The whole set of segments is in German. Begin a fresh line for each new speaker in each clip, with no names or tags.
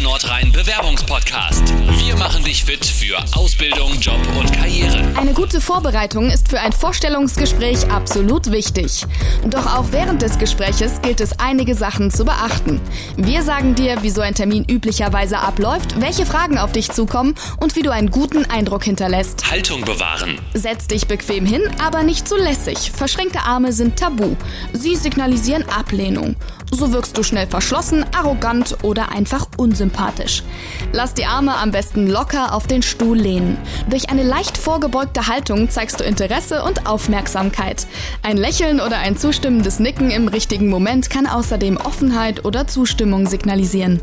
Nordrhein Bewerbungspodcast. Wir machen dich fit für Ausbildung, Job und Karriere.
Eine gute Vorbereitung ist für ein Vorstellungsgespräch absolut wichtig. Doch auch während des Gespräches gilt es einige Sachen zu beachten. Wir sagen dir, wie so ein Termin üblicherweise abläuft, welche Fragen auf dich zukommen und wie du einen guten Eindruck hinterlässt.
Haltung bewahren.
Setz dich bequem hin, aber nicht zu lässig. Verschränkte Arme sind tabu. Sie signalisieren Ablehnung. So wirkst du schnell verschlossen, arrogant oder einfach unsympathisch. Lass die Arme am besten locker auf den Stuhl lehnen. Durch eine leicht vorgebeugte Haltung zeigst du Interesse und Aufmerksamkeit. Ein Lächeln oder ein zustimmendes Nicken im richtigen Moment kann außerdem Offenheit oder Zustimmung signalisieren.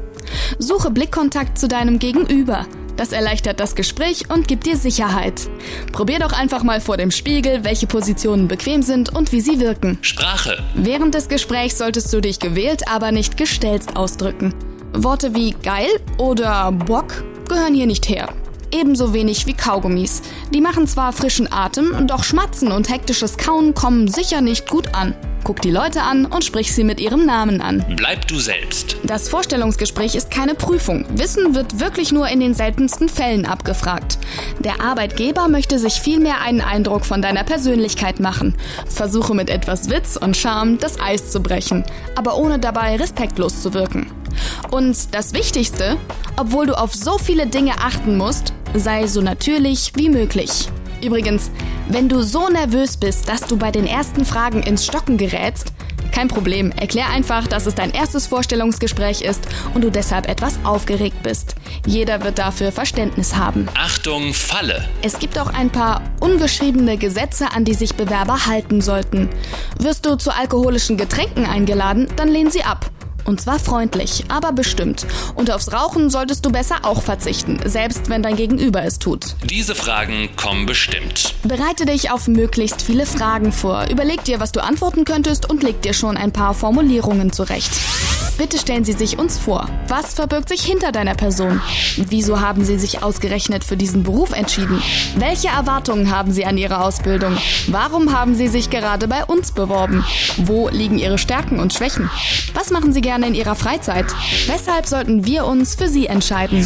Suche Blickkontakt zu deinem Gegenüber. Das erleichtert das Gespräch und gibt dir Sicherheit. Probier doch einfach mal vor dem Spiegel, welche Positionen bequem sind und wie sie wirken.
Sprache.
Während des Gesprächs solltest du dich gewählt, aber nicht gestelzt ausdrücken. Worte wie geil oder Bock gehören hier nicht her. Ebenso wenig wie Kaugummis. Die machen zwar frischen Atem, doch Schmatzen und hektisches Kauen kommen sicher nicht gut an. Guck die Leute an und sprich sie mit ihrem Namen an.
Bleib du selbst.
Das Vorstellungsgespräch ist keine Prüfung. Wissen wird wirklich nur in den seltensten Fällen abgefragt. Der Arbeitgeber möchte sich vielmehr einen Eindruck von deiner Persönlichkeit machen. Versuche mit etwas Witz und Charme das Eis zu brechen, aber ohne dabei respektlos zu wirken. Und das Wichtigste, obwohl du auf so viele Dinge achten musst, sei so natürlich wie möglich. Übrigens, wenn du so nervös bist, dass du bei den ersten Fragen ins Stocken gerätst, kein Problem, erklär einfach, dass es dein erstes Vorstellungsgespräch ist und du deshalb etwas aufgeregt bist. Jeder wird dafür Verständnis haben.
Achtung, Falle.
Es gibt auch ein paar ungeschriebene Gesetze, an die sich Bewerber halten sollten. Wirst du zu alkoholischen Getränken eingeladen, dann lehn sie ab. Und zwar freundlich, aber bestimmt. Und aufs Rauchen solltest du besser auch verzichten, selbst wenn dein Gegenüber es tut.
Diese Fragen kommen bestimmt.
Bereite dich auf möglichst viele Fragen vor. Überleg dir, was du antworten könntest und leg dir schon ein paar Formulierungen zurecht. Bitte stellen Sie sich uns vor. Was verbirgt sich hinter deiner Person? Wieso haben Sie sich ausgerechnet für diesen Beruf entschieden? Welche Erwartungen haben Sie an Ihre Ausbildung? Warum haben Sie sich gerade bei uns beworben? Wo liegen Ihre Stärken und Schwächen? Was machen Sie gerne in Ihrer Freizeit? Weshalb sollten wir uns für Sie entscheiden?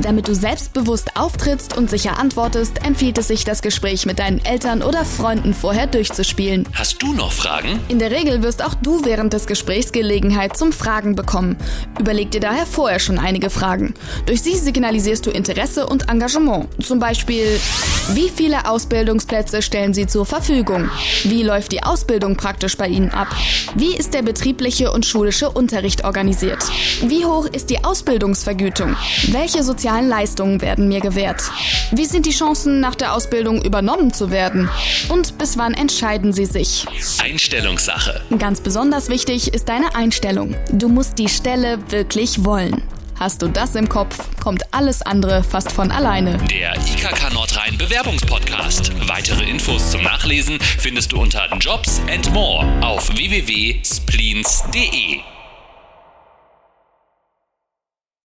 Damit du selbstbewusst auftrittst und sicher antwortest, empfiehlt es sich, das Gespräch mit deinen Eltern oder Freunden vorher durchzuspielen.
Hast du noch Fragen?
In der Regel wirst auch du während des Gesprächs Gelegenheit zum Fragen bekommen. Überleg dir daher vorher schon einige Fragen. Durch sie signalisierst du Interesse und Engagement. Zum Beispiel, wie viele Ausbildungsplätze stellen Sie zur Verfügung? Wie läuft die Ausbildung praktisch bei Ihnen ab? Wie ist der betriebliche und schulische Unterricht organisiert? Wie hoch ist die Ausbildungsvergütung? Welche sozialen Leistungen werden mir gewährt? Wie sind die Chancen, nach der Ausbildung übernommen zu werden? Und bis wann entscheiden Sie sich?
Einstellungssache.
Ganz besonders wichtig ist deine Einstellung. Du musst die Stelle wirklich wollen. Hast du das im Kopf, kommt alles andere fast von alleine.
Der IKK Bewerbungspodcast. Weitere Infos zum Nachlesen findest du unter Jobs and More auf www.spleens.de.